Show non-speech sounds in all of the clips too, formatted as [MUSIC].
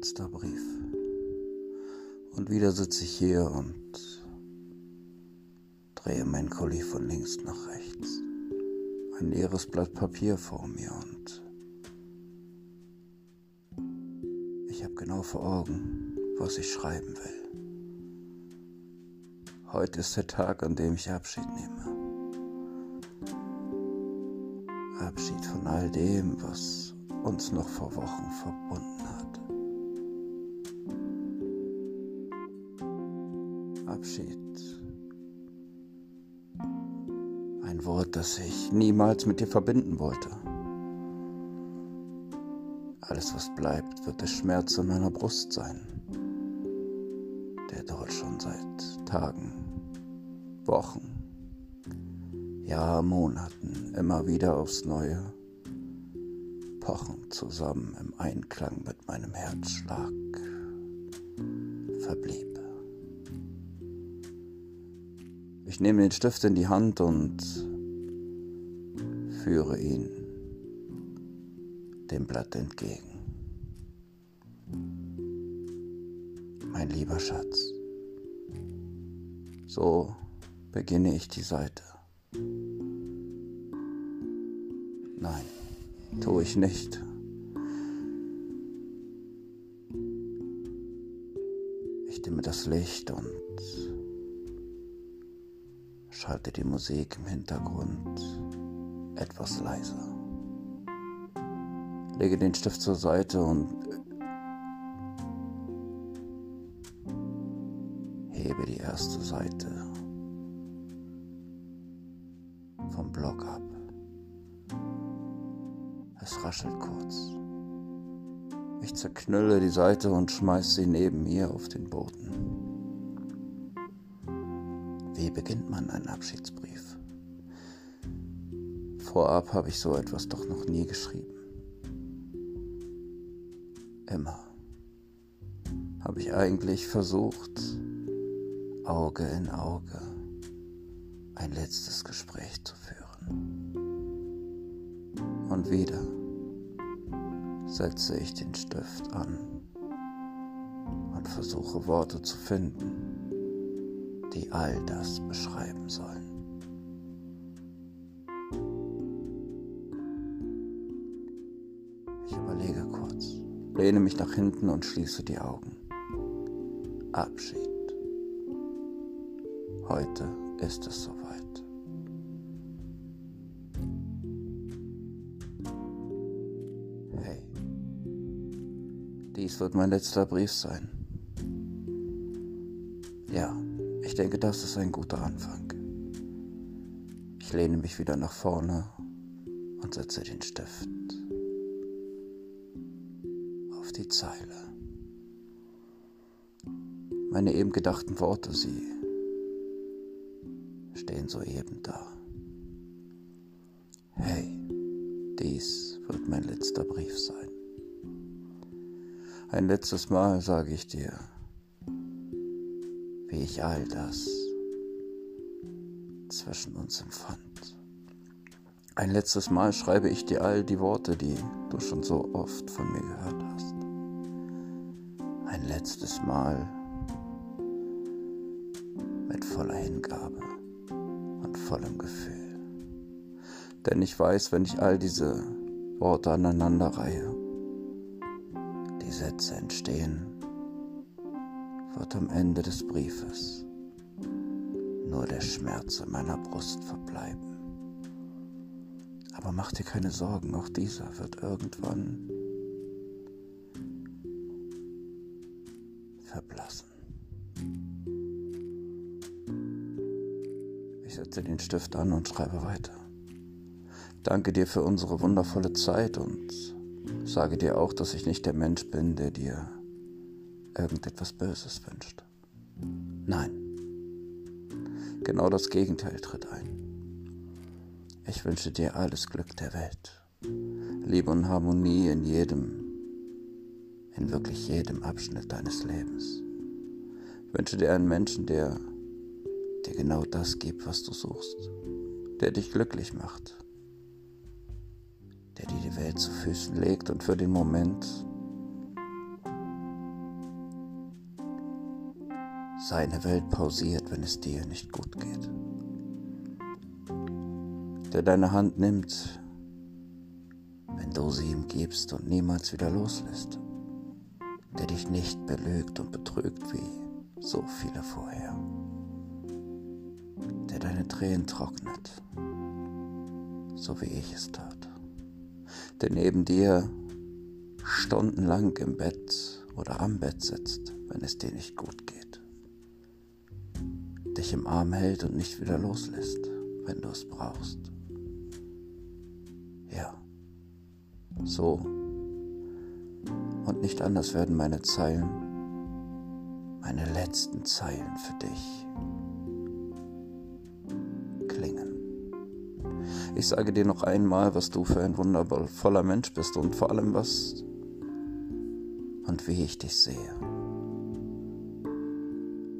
letzter Brief. Und wieder sitze ich hier und drehe mein Kuli von links nach rechts. Ein leeres Blatt Papier vor mir und ich habe genau vor Augen, was ich schreiben will. Heute ist der Tag, an dem ich Abschied nehme. Abschied von all dem, was uns noch vor Wochen verbunden hat. Ein Wort, das ich niemals mit dir verbinden wollte. Alles, was bleibt, wird der Schmerz in meiner Brust sein, der dort schon seit Tagen, Wochen, ja Monaten immer wieder aufs Neue pochen zusammen im Einklang mit meinem Herzschlag verblieb. Ich nehme den Stift in die Hand und führe ihn dem Blatt entgegen. Mein lieber Schatz, so beginne ich die Seite. Nein, tue ich nicht. Ich dimme das Licht und schalte die Musik im Hintergrund etwas leiser. Lege den Stift zur Seite und hebe die erste Seite vom Block ab. Es raschelt kurz. Ich zerknülle die Seite und schmeiß sie neben mir auf den Boden. Wie beginnt man einen Abschiedsbrief? Vorab habe ich so etwas doch noch nie geschrieben. Immer habe ich eigentlich versucht, Auge in Auge ein letztes Gespräch zu führen. Und wieder setze ich den Stift an und versuche Worte zu finden, die all das beschreiben sollen. Lehne mich nach hinten und schließe die Augen. Abschied. Heute ist es soweit. Hey, dies wird mein letzter Brief sein. Ja, ich denke, das ist ein guter Anfang. Ich lehne mich wieder nach vorne und setze den Stift die Zeile. Meine eben gedachten Worte, sie stehen soeben da. Hey, dies wird mein letzter Brief sein. Ein letztes Mal sage ich dir, wie ich all das zwischen uns empfand. Ein letztes Mal schreibe ich dir all die Worte, die du schon so oft von mir gehört hast. Letztes Mal mit voller Hingabe und vollem Gefühl. Denn ich weiß, wenn ich all diese Worte aneinanderreihe, die Sätze entstehen, wird am Ende des Briefes nur der Schmerz in meiner Brust verbleiben. Aber mach dir keine Sorgen, auch dieser wird irgendwann setze den Stift an und schreibe weiter. Danke dir für unsere wundervolle Zeit und sage dir auch, dass ich nicht der Mensch bin, der dir irgendetwas Böses wünscht. Nein, genau das Gegenteil tritt ein. Ich wünsche dir alles Glück der Welt, Liebe und Harmonie in jedem, in wirklich jedem Abschnitt deines Lebens. Ich wünsche dir einen Menschen, der dir genau das gibt, was du suchst, der dich glücklich macht, der dir die Welt zu Füßen legt und für den Moment seine Welt pausiert, wenn es dir nicht gut geht, der deine Hand nimmt, wenn du sie ihm gibst und niemals wieder loslässt, der dich nicht belügt und betrügt wie so viele vorher, der deine Tränen trocknet, so wie ich es tat, der neben dir stundenlang im Bett oder am Bett sitzt, wenn es dir nicht gut geht, dich im Arm hält und nicht wieder loslässt, wenn du es brauchst. Ja, so. Und nicht anders werden meine Zeilen, meine letzten Zeilen für dich Ich sage dir noch einmal, was du für ein wundervoller Mensch bist und vor allem was und wie ich dich sehe.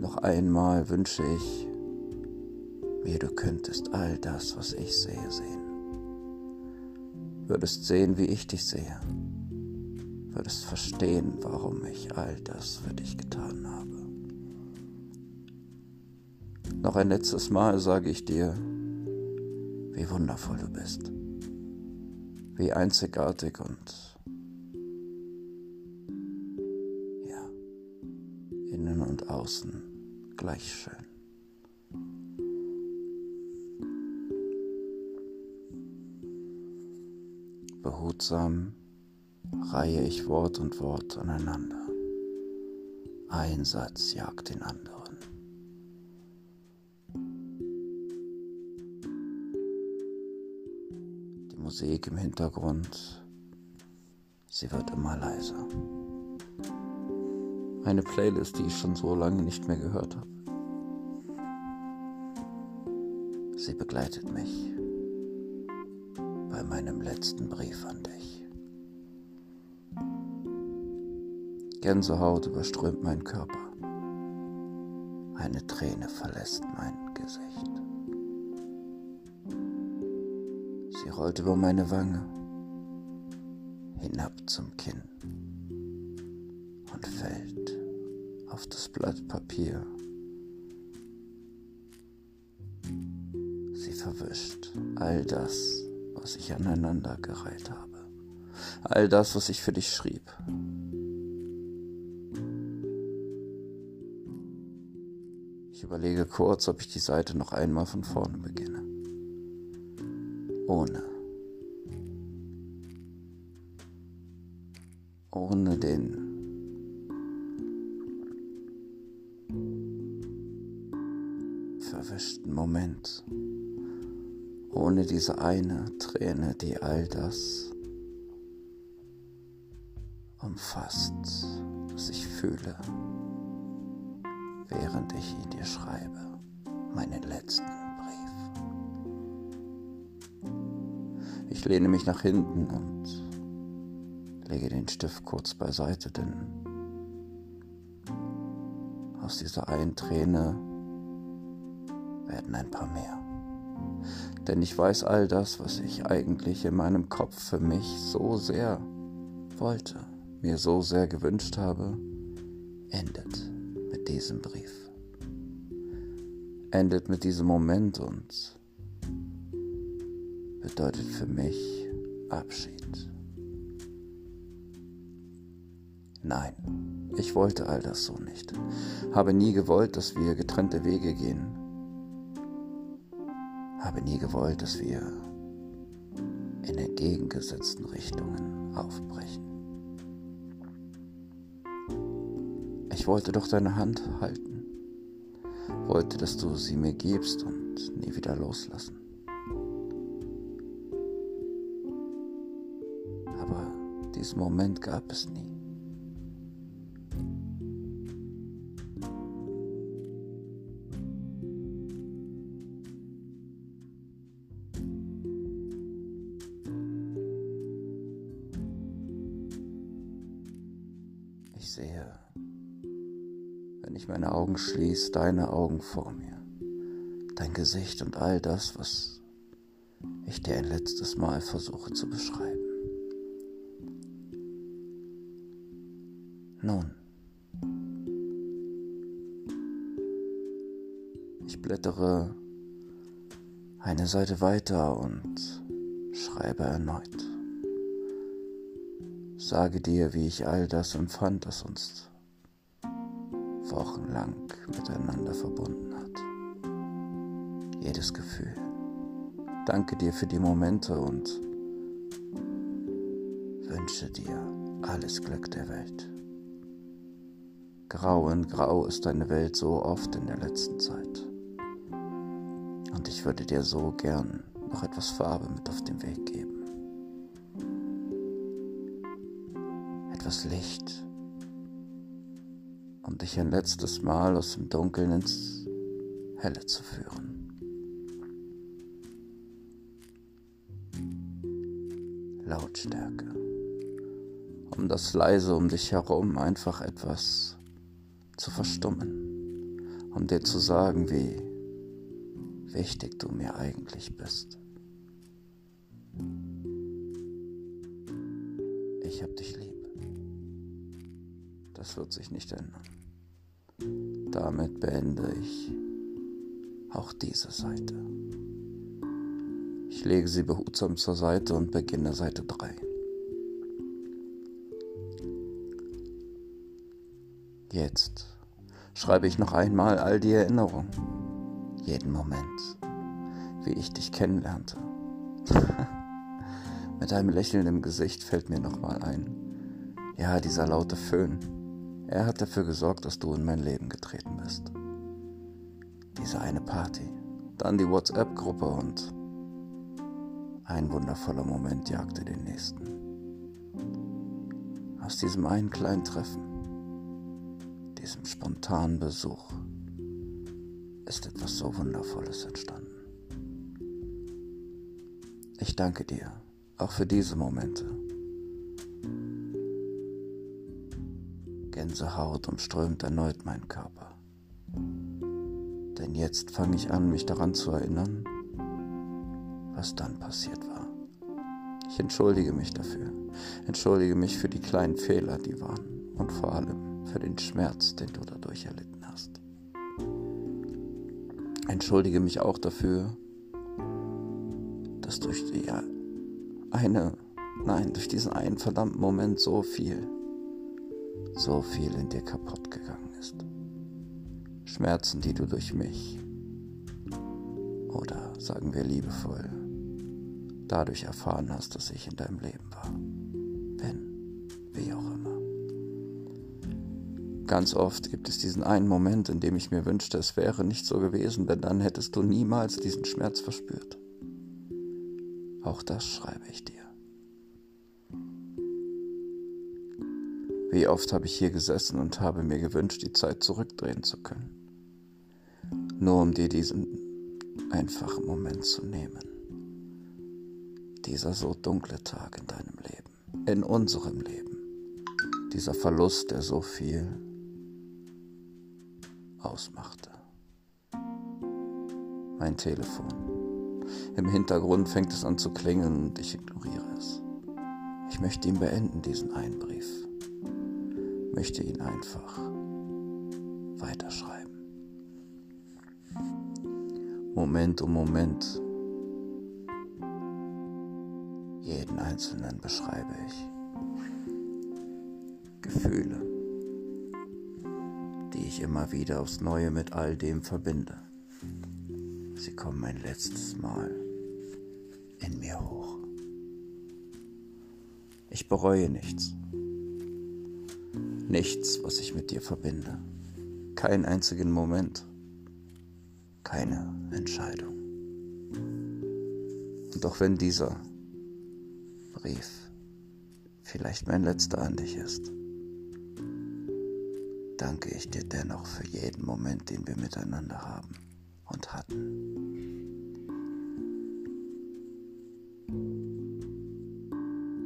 Noch einmal wünsche ich mir, du könntest all das, was ich sehe, sehen. Würdest sehen, wie ich dich sehe. Würdest verstehen, warum ich all das für dich getan habe. Noch ein letztes Mal sage ich dir, wie wundervoll du bist, wie einzigartig und und außen gleich schön. Behutsam reihe ich Wort und Wort aneinander. Ein Satz jagt den anderen. Musik im Hintergrund, sie wird immer leiser. Eine Playlist, die ich schon so lange nicht mehr gehört habe. Sie begleitet mich bei meinem letzten Brief an dich. Gänsehaut überströmt meinen Körper. Eine Träne verlässt mein Sie rollt über meine Wange hinab zum Kinn und fällt auf das Blatt Papier. Sie verwischt all das, was ich aneinandergereiht habe. All das, was ich für dich schrieb. Ich überlege kurz, ob ich die Seite noch einmal von vorne beginne. Ohne. Ohne den verwischten Moment, ohne diese eine Träne, die all das umfasst, was ich fühle, während ich ihn dir schreibe, meinen letzten Ich lehne mich nach hinten und lege den Stift kurz beiseite, denn aus dieser einen Träne werden ein paar mehr. Denn ich weiß all das, was ich eigentlich in meinem Kopf für mich so sehr wollte, mir so sehr gewünscht habe, endet mit diesem Brief. Endet mit diesem Moment und bedeutet für mich Abschied. Nein, ich wollte all das so nicht. Habe nie gewollt, dass wir getrennte Wege gehen habe nie gewollt, dass wir in entgegengesetzten Richtungen aufbrechen. Ich wollte doch deine Hand halten, wollte, dass du sie mir gibst und nie wieder loslassen. Diesen Moment gab es nie. Ich sehe, wenn ich meine Augen schließe, deine Augen vor mir, dein Gesicht und all das, was ich dir ein letztes Mal versuche zu beschreiben. Nun, blättere eine Seite weiter und schreibe erneut. Sage dir, wie ich all das empfand, das uns wochenlang miteinander verbunden hat. Jedes Gefühl. Danke dir für die Momente und wünsche dir alles Glück der Welt. Grau in Grau ist deine Welt so oft in der letzten Zeit. Und ich würde dir so gern noch etwas Farbe mit auf den Weg geben. Etwas Licht, um dich ein letztes Mal aus dem Dunkeln ins Helle zu führen. Lautstärke, um das Leise um dich herum einfach etwas zu verstummen, um dir zu sagen, wie wichtig du mir eigentlich bist. Ich hab dich lieb. Das wird sich nicht ändern. Damit beende ich auch diese Seite. Ich lege sie behutsam zur Seite und beginne Seite 3. Jetzt schreibe ich noch einmal all die Erinnerungen, jeden Moment, wie ich dich kennenlernte. [LAUGHS] Mit einem Lächeln im Gesicht fällt mir nochmal ein, ja, dieser laute Föhn, er hat dafür gesorgt, dass du in mein Leben getreten bist. Diese eine Party, dann die WhatsApp-Gruppe und ein wundervoller Moment jagte den nächsten. Aus diesem einen kleinen Treffen diesem spontanen Besuch ist etwas so Wundervolles entstanden. Ich danke dir auch für diese Momente. Gänsehaut umströmt erneut meinen Körper. Denn jetzt fange ich an, mich daran zu erinnern, was dann passiert war. Ich entschuldige mich dafür, entschuldige mich für die kleinen Fehler, die waren und vor allem für den Schmerz, den du dadurch erlitten hast. Entschuldige mich auch dafür, dass durch die eine, nein, durch diesen einen verdammten Moment so viel, so viel in dir kaputt gegangen ist. Schmerzen, die du durch mich oder sagen wir liebevoll dadurch erfahren hast, dass ich in deinem Leben war. Bin, wie auch. Ganz oft gibt es diesen einen Moment, in dem ich mir wünschte, es wäre nicht so gewesen, denn dann hättest du niemals diesen Schmerz verspürt. Auch das schreibe ich dir. Wie oft habe ich hier gesessen und habe mir gewünscht, die Zeit zurückdrehen zu können. Nur um dir diesen einfachen Moment zu nehmen. Dieser so dunkle Tag in deinem Leben, in unserem Leben. Dieser Verlust, der so viel ausmachte. Mein Telefon. Im Hintergrund fängt es an zu klingeln und ich ignoriere es. Ich möchte ihn beenden, diesen einen Brief. Möchte ihn einfach weiterschreiben. Moment um Moment. Jeden einzelnen beschreibe ich. Gefühle ich immer wieder aufs Neue mit all dem verbinde. Sie kommen ein letztes Mal in mir hoch. Ich bereue nichts. Nichts, was ich mit dir verbinde. Keinen einzigen Moment. Keine Entscheidung. Und auch wenn dieser Brief vielleicht mein letzter an dich ist, danke ich dir dennoch für jeden Moment, den wir miteinander haben und hatten.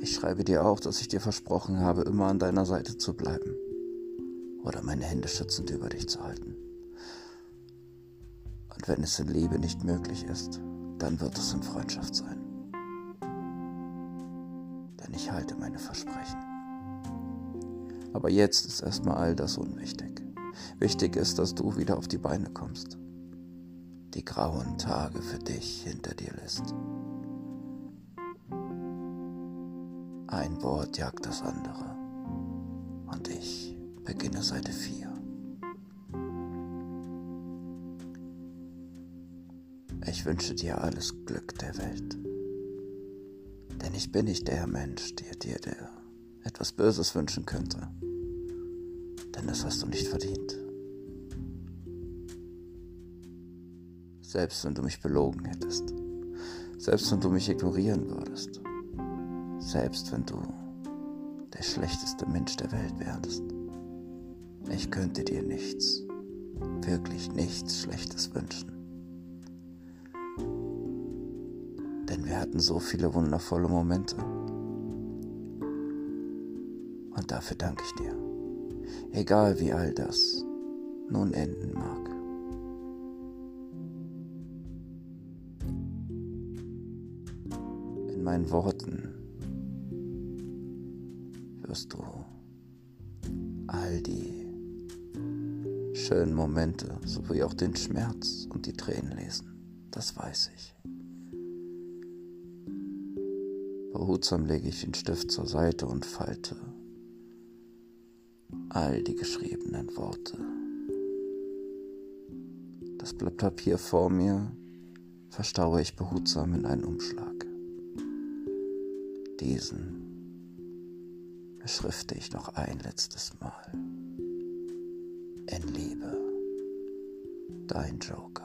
Ich schreibe dir auch, dass ich dir versprochen habe, immer an deiner Seite zu bleiben oder meine Hände schützend über dich zu halten. Und wenn es in Liebe nicht möglich ist, dann wird es in Freundschaft sein. Denn ich halte meine Versprechen. Aber jetzt ist erstmal all das unwichtig. Wichtig ist, dass du wieder auf die Beine kommst. die grauen Tage für dich hinter dir lässt. Ein Wort jagt das andere und ich beginne Seite 4. Ich wünsche dir alles Glück der Welt. Denn ich bin nicht der Mensch, der dir der etwas Böses wünschen könnte. Denn das hast du nicht verdient. Selbst wenn du mich belogen hättest. Selbst wenn du mich ignorieren würdest. Selbst wenn du der schlechteste Mensch der Welt wärst. Ich könnte dir nichts, wirklich nichts Schlechtes wünschen. Denn wir hatten so viele wundervolle Momente. Dafür danke ich dir. Egal wie all das nun enden mag. In meinen Worten wirst du all die schönen Momente sowie auch den Schmerz und die Tränen lesen. Das weiß ich. Behutsam lege ich den Stift zur Seite und falte all die geschriebenen Worte. Das Blatt Papier vor mir verstaue ich behutsam in einen Umschlag. Diesen beschrifte ich noch ein letztes Mal. In Liebe, dein Joker.